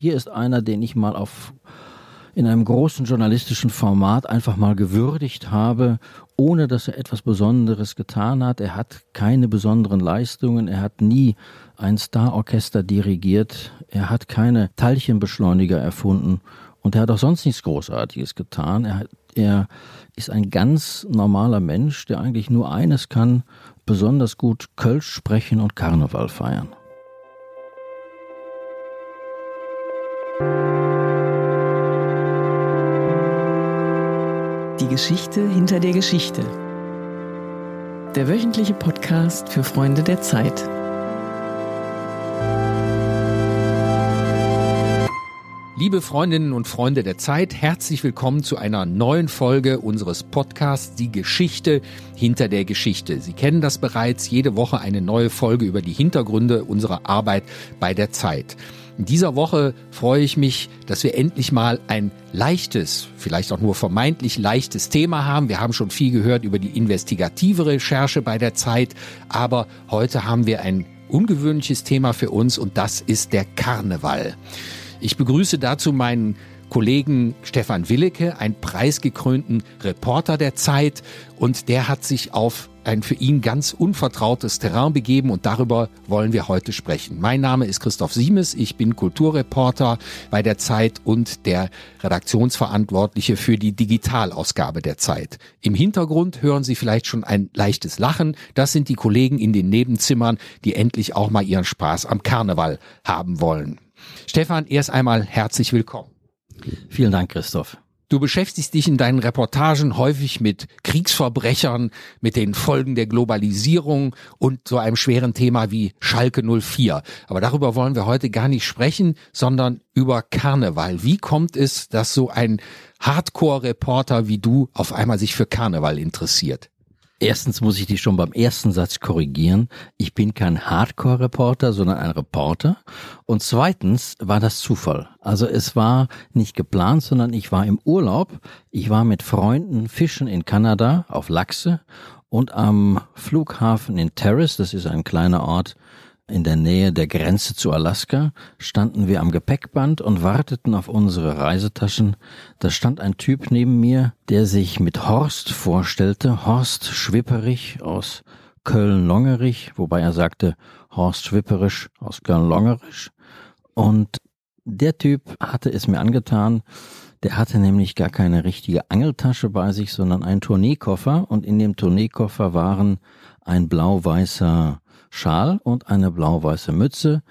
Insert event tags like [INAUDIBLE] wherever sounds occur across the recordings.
Hier ist einer, den ich mal auf in einem großen journalistischen Format einfach mal gewürdigt habe, ohne dass er etwas Besonderes getan hat. Er hat keine besonderen Leistungen, er hat nie ein Starorchester dirigiert, er hat keine Teilchenbeschleuniger erfunden und er hat auch sonst nichts Großartiges getan. Er, er ist ein ganz normaler Mensch, der eigentlich nur eines kann, besonders gut Kölsch sprechen und Karneval feiern. Die Geschichte hinter der Geschichte. Der wöchentliche Podcast für Freunde der Zeit. Liebe Freundinnen und Freunde der Zeit, herzlich willkommen zu einer neuen Folge unseres Podcasts Die Geschichte hinter der Geschichte. Sie kennen das bereits, jede Woche eine neue Folge über die Hintergründe unserer Arbeit bei der Zeit. In dieser Woche freue ich mich, dass wir endlich mal ein leichtes, vielleicht auch nur vermeintlich leichtes Thema haben. Wir haben schon viel gehört über die investigative Recherche bei der Zeit, aber heute haben wir ein ungewöhnliches Thema für uns und das ist der Karneval. Ich begrüße dazu meinen Kollegen Stefan Willecke, einen preisgekrönten Reporter der Zeit und der hat sich auf ein für ihn ganz unvertrautes Terrain begeben und darüber wollen wir heute sprechen. Mein Name ist Christoph Siemes, ich bin Kulturreporter bei der Zeit und der Redaktionsverantwortliche für die Digitalausgabe der Zeit. Im Hintergrund hören Sie vielleicht schon ein leichtes Lachen. Das sind die Kollegen in den Nebenzimmern, die endlich auch mal ihren Spaß am Karneval haben wollen. Stefan, erst einmal herzlich willkommen. Vielen Dank, Christoph. Du beschäftigst dich in deinen Reportagen häufig mit Kriegsverbrechern, mit den Folgen der Globalisierung und so einem schweren Thema wie Schalke 04. Aber darüber wollen wir heute gar nicht sprechen, sondern über Karneval. Wie kommt es, dass so ein Hardcore-Reporter wie du auf einmal sich für Karneval interessiert? Erstens muss ich dich schon beim ersten Satz korrigieren. Ich bin kein Hardcore-Reporter, sondern ein Reporter. Und zweitens war das Zufall. Also es war nicht geplant, sondern ich war im Urlaub. Ich war mit Freunden fischen in Kanada auf Lachse und am Flughafen in Terrace, das ist ein kleiner Ort in der Nähe der Grenze zu Alaska standen wir am Gepäckband und warteten auf unsere Reisetaschen. Da stand ein Typ neben mir, der sich mit Horst vorstellte, Horst Schwipperich aus Köln-Longerich, wobei er sagte Horst Schwipperisch aus Köln-Longerich. Und der Typ hatte es mir angetan, der hatte nämlich gar keine richtige Angeltasche bei sich, sondern einen Tourneekoffer und in dem Tourneekoffer waren ein blau-weißer Schal und eine blau-weiße Mütze.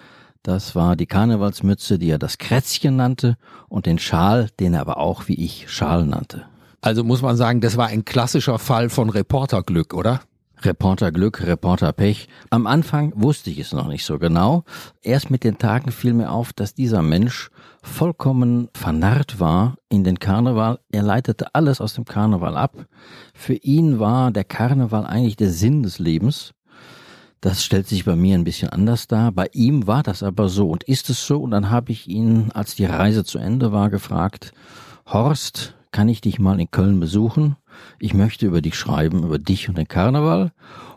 Das war die Karnevalsmütze, die er das Krätzchen nannte, und den Schal, den er aber auch wie ich Schal nannte. Also muss man sagen, das war ein klassischer Fall von Reporterglück, oder? Reporterglück, Reporterpech. Am Anfang wusste ich es noch nicht so genau. Erst mit den Tagen fiel mir auf, dass dieser Mensch vollkommen vernarrt war in den Karneval. Er leitete alles aus dem Karneval ab. Für ihn war der Karneval eigentlich der Sinn des Lebens. Das stellt sich bei mir ein bisschen anders dar. Bei ihm war das aber so und ist es so. Und dann habe ich ihn, als die Reise zu Ende war, gefragt, Horst, kann ich dich mal in Köln besuchen? Ich möchte über dich schreiben, über dich und den Karneval.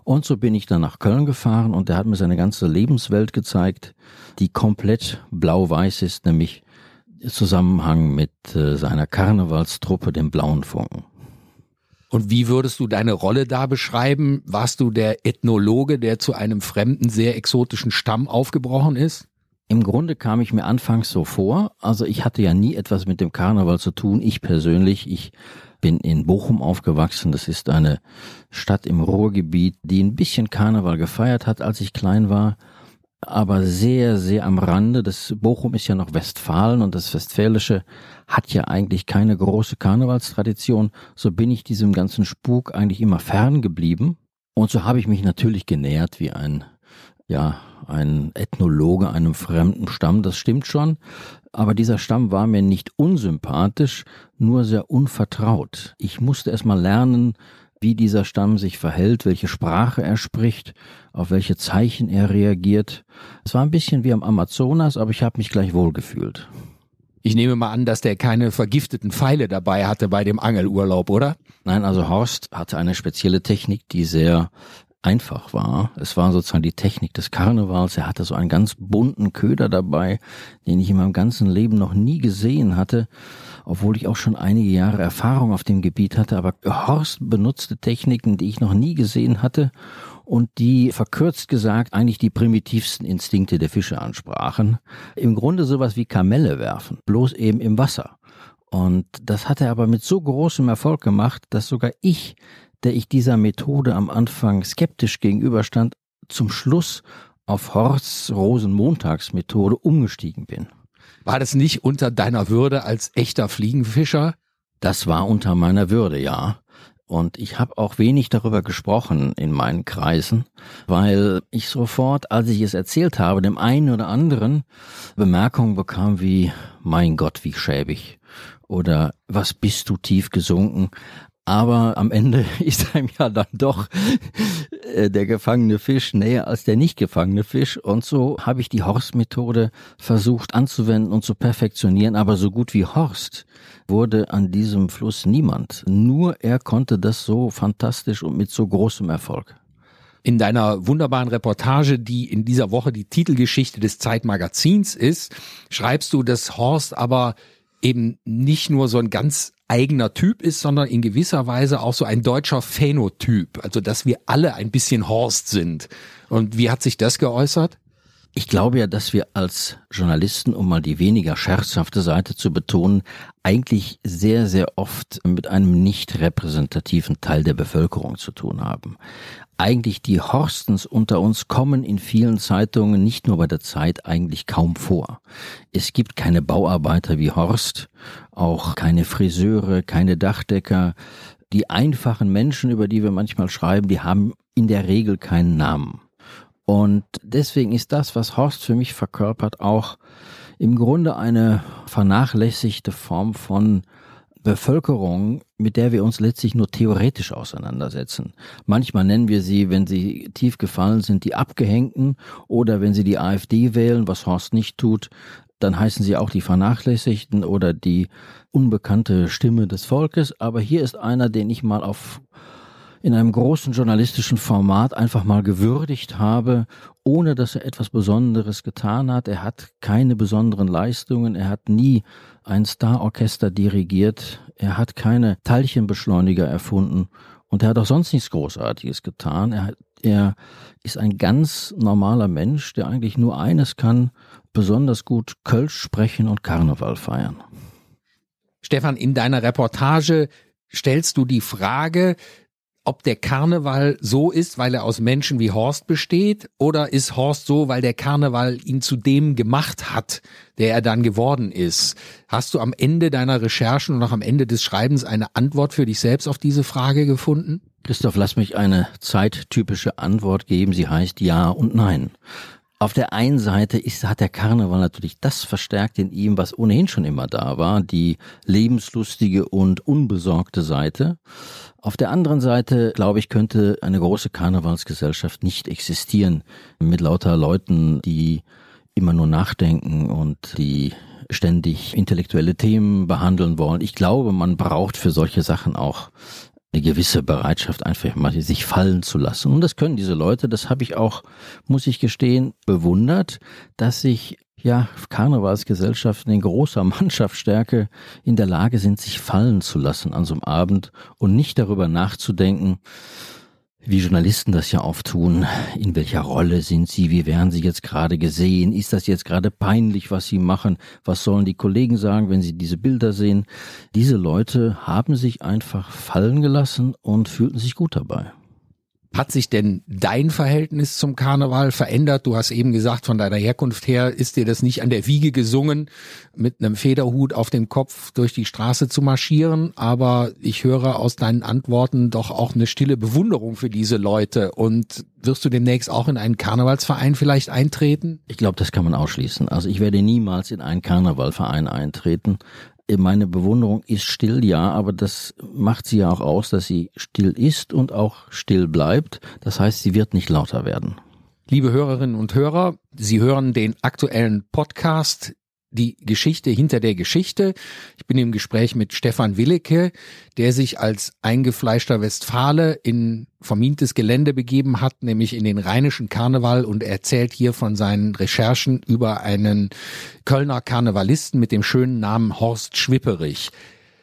Und so bin ich dann nach Köln gefahren und er hat mir seine ganze Lebenswelt gezeigt, die komplett blau-weiß ist, nämlich Zusammenhang mit äh, seiner Karnevalstruppe, dem Blauen Funken. Und wie würdest du deine Rolle da beschreiben? Warst du der Ethnologe, der zu einem fremden, sehr exotischen Stamm aufgebrochen ist? Im Grunde kam ich mir anfangs so vor. Also ich hatte ja nie etwas mit dem Karneval zu tun. Ich persönlich, ich bin in Bochum aufgewachsen. Das ist eine Stadt im Ruhrgebiet, die ein bisschen Karneval gefeiert hat, als ich klein war aber sehr, sehr am Rande. Das Bochum ist ja noch Westfalen und das Westfälische hat ja eigentlich keine große Karnevalstradition. So bin ich diesem ganzen Spuk eigentlich immer fern geblieben. Und so habe ich mich natürlich genähert wie ein, ja, ein Ethnologe einem fremden Stamm. Das stimmt schon. Aber dieser Stamm war mir nicht unsympathisch, nur sehr unvertraut. Ich musste erst mal lernen, wie dieser Stamm sich verhält, welche Sprache er spricht, auf welche Zeichen er reagiert. Es war ein bisschen wie am Amazonas, aber ich habe mich gleich wohlgefühlt. Ich nehme mal an, dass der keine vergifteten Pfeile dabei hatte bei dem Angelurlaub, oder? Nein, also Horst hatte eine spezielle Technik, die sehr einfach war. Es war sozusagen die Technik des Karnevals. Er hatte so einen ganz bunten Köder dabei, den ich in meinem ganzen Leben noch nie gesehen hatte, obwohl ich auch schon einige Jahre Erfahrung auf dem Gebiet hatte. Aber Horst benutzte Techniken, die ich noch nie gesehen hatte und die verkürzt gesagt eigentlich die primitivsten Instinkte der Fische ansprachen. Im Grunde sowas wie Kamelle werfen, bloß eben im Wasser. Und das hat er aber mit so großem Erfolg gemacht, dass sogar ich der ich dieser Methode am Anfang skeptisch gegenüberstand, zum Schluss auf Horsts Rosenmontagsmethode umgestiegen bin. War das nicht unter deiner Würde als echter Fliegenfischer? Das war unter meiner Würde, ja. Und ich habe auch wenig darüber gesprochen in meinen Kreisen, weil ich sofort, als ich es erzählt habe, dem einen oder anderen Bemerkungen bekam wie, mein Gott, wie schäbig. Oder was bist du tief gesunken? Aber am Ende [LAUGHS] ist einem ja dann doch äh, der gefangene Fisch näher als der nicht gefangene Fisch. Und so habe ich die Horst-Methode versucht anzuwenden und zu perfektionieren. Aber so gut wie Horst wurde an diesem Fluss niemand. Nur er konnte das so fantastisch und mit so großem Erfolg. In deiner wunderbaren Reportage, die in dieser Woche die Titelgeschichte des Zeitmagazins ist, schreibst du, dass Horst aber eben nicht nur so ein ganz eigener Typ ist, sondern in gewisser Weise auch so ein deutscher Phänotyp. Also, dass wir alle ein bisschen Horst sind. Und wie hat sich das geäußert? Ich glaube ja, dass wir als Journalisten, um mal die weniger scherzhafte Seite zu betonen, eigentlich sehr, sehr oft mit einem nicht repräsentativen Teil der Bevölkerung zu tun haben eigentlich die Horstens unter uns kommen in vielen Zeitungen, nicht nur bei der Zeit, eigentlich kaum vor. Es gibt keine Bauarbeiter wie Horst, auch keine Friseure, keine Dachdecker. Die einfachen Menschen, über die wir manchmal schreiben, die haben in der Regel keinen Namen. Und deswegen ist das, was Horst für mich verkörpert, auch im Grunde eine vernachlässigte Form von Bevölkerung, mit der wir uns letztlich nur theoretisch auseinandersetzen. Manchmal nennen wir sie, wenn sie tief gefallen sind, die Abgehängten oder wenn sie die AfD wählen, was Horst nicht tut, dann heißen sie auch die Vernachlässigten oder die unbekannte Stimme des Volkes. Aber hier ist einer, den ich mal auf in einem großen journalistischen Format einfach mal gewürdigt habe, ohne dass er etwas Besonderes getan hat. Er hat keine besonderen Leistungen, er hat nie ein Starorchester dirigiert, er hat keine Teilchenbeschleuniger erfunden und er hat auch sonst nichts Großartiges getan. Er, er ist ein ganz normaler Mensch, der eigentlich nur eines kann, besonders gut Kölsch sprechen und Karneval feiern. Stefan, in deiner Reportage stellst du die Frage, ob der Karneval so ist, weil er aus Menschen wie Horst besteht, oder ist Horst so, weil der Karneval ihn zu dem gemacht hat, der er dann geworden ist. Hast du am Ende deiner Recherchen und auch am Ende des Schreibens eine Antwort für dich selbst auf diese Frage gefunden? Christoph, lass mich eine zeittypische Antwort geben. Sie heißt Ja und Nein. Auf der einen Seite ist, hat der Karneval natürlich das verstärkt in ihm, was ohnehin schon immer da war, die lebenslustige und unbesorgte Seite. Auf der anderen Seite, glaube ich, könnte eine große Karnevalsgesellschaft nicht existieren mit lauter Leuten, die immer nur nachdenken und die ständig intellektuelle Themen behandeln wollen. Ich glaube, man braucht für solche Sachen auch eine gewisse Bereitschaft, einfach mal sich fallen zu lassen. Und das können diese Leute, das habe ich auch, muss ich gestehen, bewundert, dass sich ja, Karnevalsgesellschaften in großer [LAUGHS] Mannschaftsstärke in der Lage sind, sich fallen zu lassen an so einem Abend und nicht darüber nachzudenken, wie Journalisten das ja oft tun, in welcher Rolle sind sie, wie werden sie jetzt gerade gesehen, ist das jetzt gerade peinlich, was sie machen, was sollen die Kollegen sagen, wenn sie diese Bilder sehen. Diese Leute haben sich einfach fallen gelassen und fühlten sich gut dabei. Hat sich denn dein Verhältnis zum Karneval verändert? Du hast eben gesagt, von deiner Herkunft her ist dir das nicht an der Wiege gesungen, mit einem Federhut auf dem Kopf durch die Straße zu marschieren. Aber ich höre aus deinen Antworten doch auch eine stille Bewunderung für diese Leute. Und wirst du demnächst auch in einen Karnevalsverein vielleicht eintreten? Ich glaube, das kann man ausschließen. Also ich werde niemals in einen Karnevalverein eintreten meine Bewunderung ist still, ja, aber das macht sie ja auch aus, dass sie still ist und auch still bleibt. Das heißt, sie wird nicht lauter werden. Liebe Hörerinnen und Hörer, Sie hören den aktuellen Podcast die Geschichte hinter der Geschichte. Ich bin im Gespräch mit Stefan Willecke, der sich als eingefleischter Westfale in vermintes Gelände begeben hat, nämlich in den rheinischen Karneval und erzählt hier von seinen Recherchen über einen Kölner Karnevalisten mit dem schönen Namen Horst Schwipperich.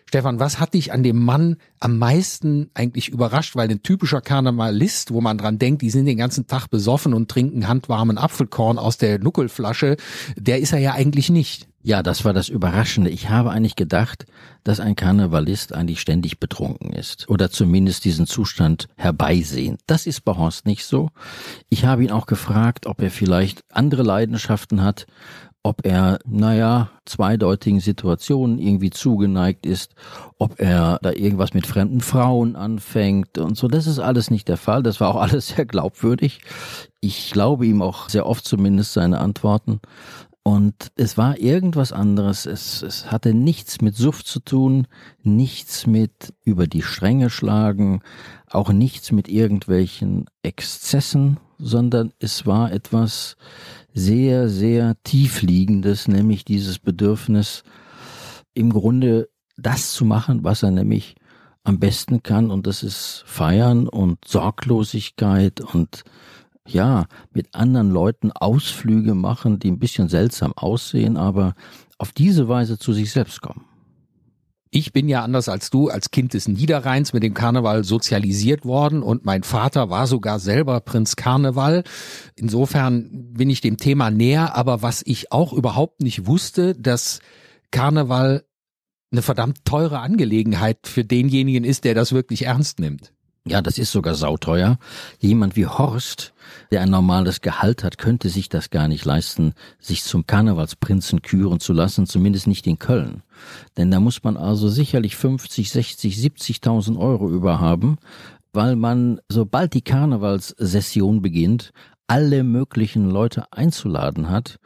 Stefan, was hat dich an dem Mann am meisten eigentlich überrascht? Weil ein typischer Karnevalist, wo man dran denkt, die sind den ganzen Tag besoffen und trinken handwarmen Apfelkorn aus der Nuckelflasche, der ist er ja eigentlich nicht. Ja, das war das Überraschende. Ich habe eigentlich gedacht, dass ein Karnevalist eigentlich ständig betrunken ist oder zumindest diesen Zustand herbeisehen. Das ist bei Horst nicht so. Ich habe ihn auch gefragt, ob er vielleicht andere Leidenschaften hat ob er, naja, zweideutigen Situationen irgendwie zugeneigt ist, ob er da irgendwas mit fremden Frauen anfängt und so. Das ist alles nicht der Fall. Das war auch [LAUGHS] alles sehr glaubwürdig. Ich glaube ihm auch sehr oft zumindest seine Antworten. Und es war irgendwas anderes. Es, es hatte nichts mit Suft zu tun, nichts mit über die Stränge schlagen, auch nichts mit irgendwelchen Exzessen, sondern es war etwas, sehr, sehr tiefliegendes, nämlich dieses Bedürfnis, im Grunde das zu machen, was er nämlich am besten kann, und das ist Feiern und Sorglosigkeit und ja, mit anderen Leuten Ausflüge machen, die ein bisschen seltsam aussehen, aber auf diese Weise zu sich selbst kommen. Ich bin ja anders als du als Kind des Niederrheins mit dem Karneval sozialisiert worden und mein Vater war sogar selber Prinz Karneval. Insofern bin ich dem Thema näher, aber was ich auch überhaupt nicht wusste, dass Karneval eine verdammt teure Angelegenheit für denjenigen ist, der das wirklich ernst nimmt. Ja, das ist sogar sauteuer. Jemand wie Horst, der ein normales Gehalt hat, könnte sich das gar nicht leisten, sich zum Karnevalsprinzen küren zu lassen, zumindest nicht in Köln. Denn da muss man also sicherlich 50, 60, 70.000 Euro überhaben, weil man, sobald die Karnevalssession beginnt, alle möglichen Leute einzuladen hat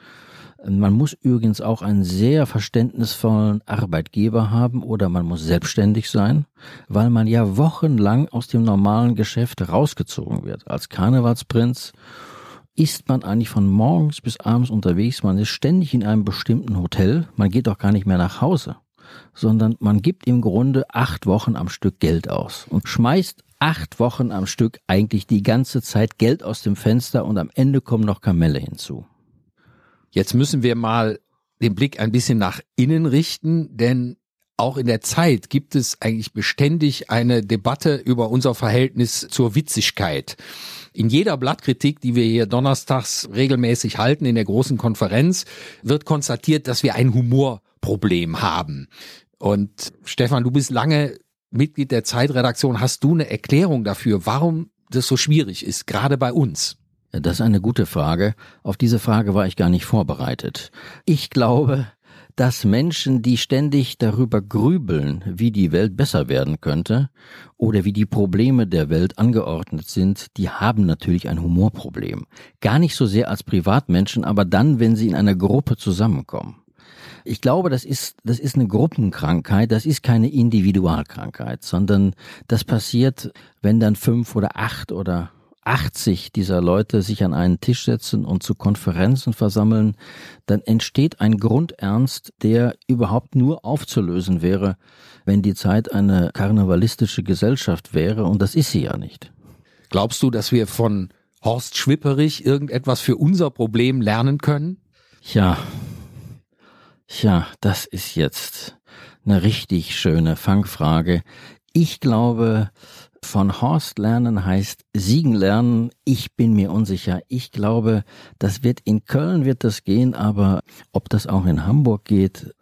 man muss übrigens auch einen sehr verständnisvollen Arbeitgeber haben oder man muss selbstständig sein, weil man ja wochenlang aus dem normalen Geschäft rausgezogen wird. Als Karnevalsprinz ist man eigentlich von morgens bis abends unterwegs, man ist ständig in einem bestimmten Hotel, man geht auch gar nicht mehr nach Hause, sondern man gibt im Grunde acht Wochen am Stück Geld aus und schmeißt acht Wochen am Stück eigentlich die ganze Zeit Geld aus dem Fenster und am Ende kommen noch Kamelle hinzu. Jetzt müssen wir mal den Blick ein bisschen nach innen richten, denn auch in der Zeit gibt es eigentlich beständig eine Debatte über unser Verhältnis zur Witzigkeit. In jeder Blattkritik, die wir hier donnerstags regelmäßig halten in der großen Konferenz, wird konstatiert, dass wir ein Humorproblem haben. Und Stefan, du bist lange Mitglied der Zeitredaktion. Hast du eine Erklärung dafür, warum das so schwierig ist, gerade bei uns? Das ist eine gute Frage. Auf diese Frage war ich gar nicht vorbereitet. Ich glaube, dass Menschen, die ständig darüber grübeln, wie die Welt besser werden könnte oder wie die Probleme der Welt angeordnet sind, die haben natürlich ein Humorproblem. Gar nicht so sehr als Privatmenschen, aber dann, wenn sie in einer Gruppe zusammenkommen. Ich glaube, das ist, das ist eine Gruppenkrankheit, das ist keine Individualkrankheit, sondern das passiert, wenn dann fünf oder acht oder 80 dieser Leute sich an einen Tisch setzen und zu Konferenzen versammeln, dann entsteht ein Grundernst, der überhaupt nur aufzulösen wäre, wenn die Zeit eine karnevalistische Gesellschaft wäre, und das ist sie ja nicht. Glaubst du, dass wir von Horst Schwipperich irgendetwas für unser Problem lernen können? Ja, ja, das ist jetzt eine richtig schöne Fangfrage. Ich glaube, von Horst lernen heißt siegen lernen. Ich bin mir unsicher. Ich glaube, das wird in Köln wird das gehen, aber ob das auch in Hamburg geht,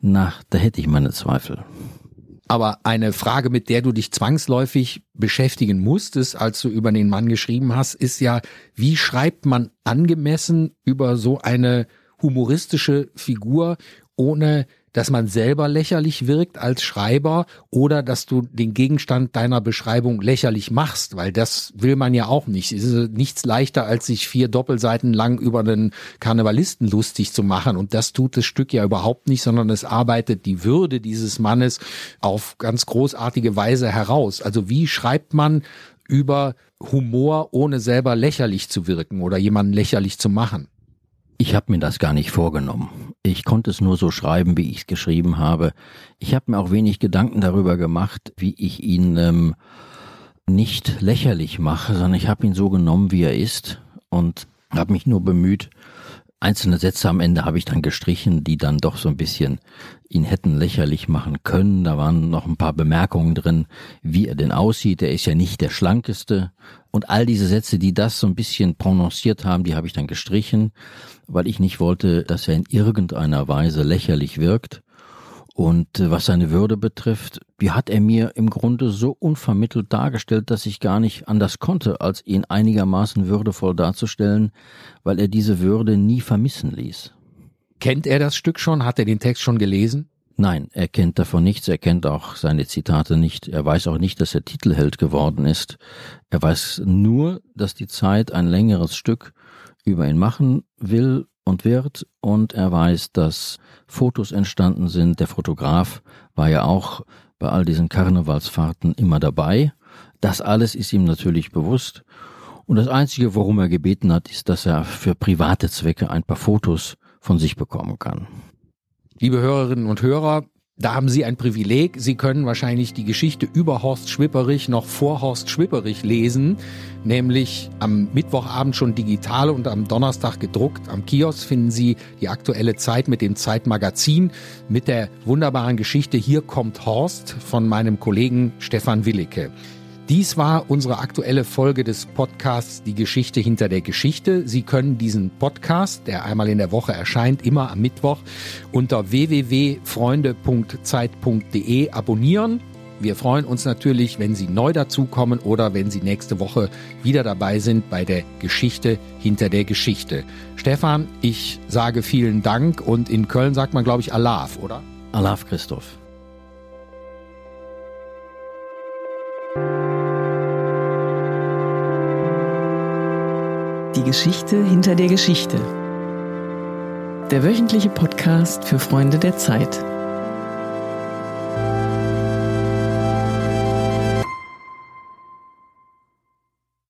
na, da hätte ich meine Zweifel. Aber eine Frage, mit der du dich zwangsläufig beschäftigen musstest, als du über den Mann geschrieben hast, ist ja, wie schreibt man angemessen über so eine humoristische Figur, ohne dass man selber lächerlich wirkt als Schreiber oder dass du den Gegenstand deiner Beschreibung lächerlich machst, weil das will man ja auch nicht. Es ist nichts leichter, als sich vier Doppelseiten lang über einen Karnevalisten lustig zu machen. Und das tut das Stück ja überhaupt nicht, sondern es arbeitet die Würde dieses Mannes auf ganz großartige Weise heraus. Also wie schreibt man über Humor, ohne selber lächerlich zu wirken oder jemanden lächerlich zu machen? Ich habe mir das gar nicht vorgenommen. Ich konnte es nur so schreiben, wie ich es geschrieben habe. Ich habe mir auch wenig Gedanken darüber gemacht, wie ich ihn ähm, nicht lächerlich mache, sondern ich habe ihn so genommen, wie er ist und habe mich nur bemüht, einzelne Sätze am Ende habe ich dann gestrichen, die dann doch so ein bisschen ihn hätten lächerlich machen können. Da waren noch ein paar Bemerkungen drin, wie er denn aussieht. Er ist ja nicht der schlankeste. Und all diese Sätze, die das so ein bisschen prononciert haben, die habe ich dann gestrichen, weil ich nicht wollte, dass er in irgendeiner Weise lächerlich wirkt. Und äh, was seine Würde betrifft, die hat er mir im Grunde so unvermittelt dargestellt, dass ich gar nicht anders konnte, als ihn einigermaßen würdevoll darzustellen, weil er diese Würde nie vermissen ließ. Kennt er das Stück schon? Hat er den Text schon gelesen? Nein, er kennt davon nichts, er kennt auch seine Zitate nicht, er weiß auch nicht, dass er Titelheld geworden ist. Er weiß nur, dass die Zeit ein längeres Stück über ihn machen will und wird und er weiß, dass Fotos entstanden sind. Der Fotograf war ja auch bei all diesen Karnevalsfahrten immer dabei. Das alles ist ihm natürlich bewusst. Und das Einzige, worum er gebeten hat, ist, dass er für private Zwecke ein paar Fotos von sich bekommen kann. Liebe Hörerinnen und Hörer, da haben Sie ein Privileg. Sie können wahrscheinlich die Geschichte über Horst Schwipperich noch vor Horst Schwipperich lesen, nämlich am Mittwochabend schon digital und am Donnerstag gedruckt. Am Kiosk finden Sie die aktuelle Zeit mit dem Zeitmagazin mit der wunderbaren Geschichte Hier kommt Horst von meinem Kollegen Stefan Willicke. Dies war unsere aktuelle Folge des Podcasts Die Geschichte hinter der Geschichte. Sie können diesen Podcast, der einmal in der Woche erscheint, immer am Mittwoch, unter www.freunde.zeit.de abonnieren. Wir freuen uns natürlich, wenn Sie neu dazukommen oder wenn Sie nächste Woche wieder dabei sind bei der Geschichte hinter der Geschichte. Stefan, ich sage vielen Dank und in Köln sagt man, glaube ich, Alaf, oder? Alaf Christoph. Die Geschichte hinter der Geschichte. Der wöchentliche Podcast für Freunde der Zeit.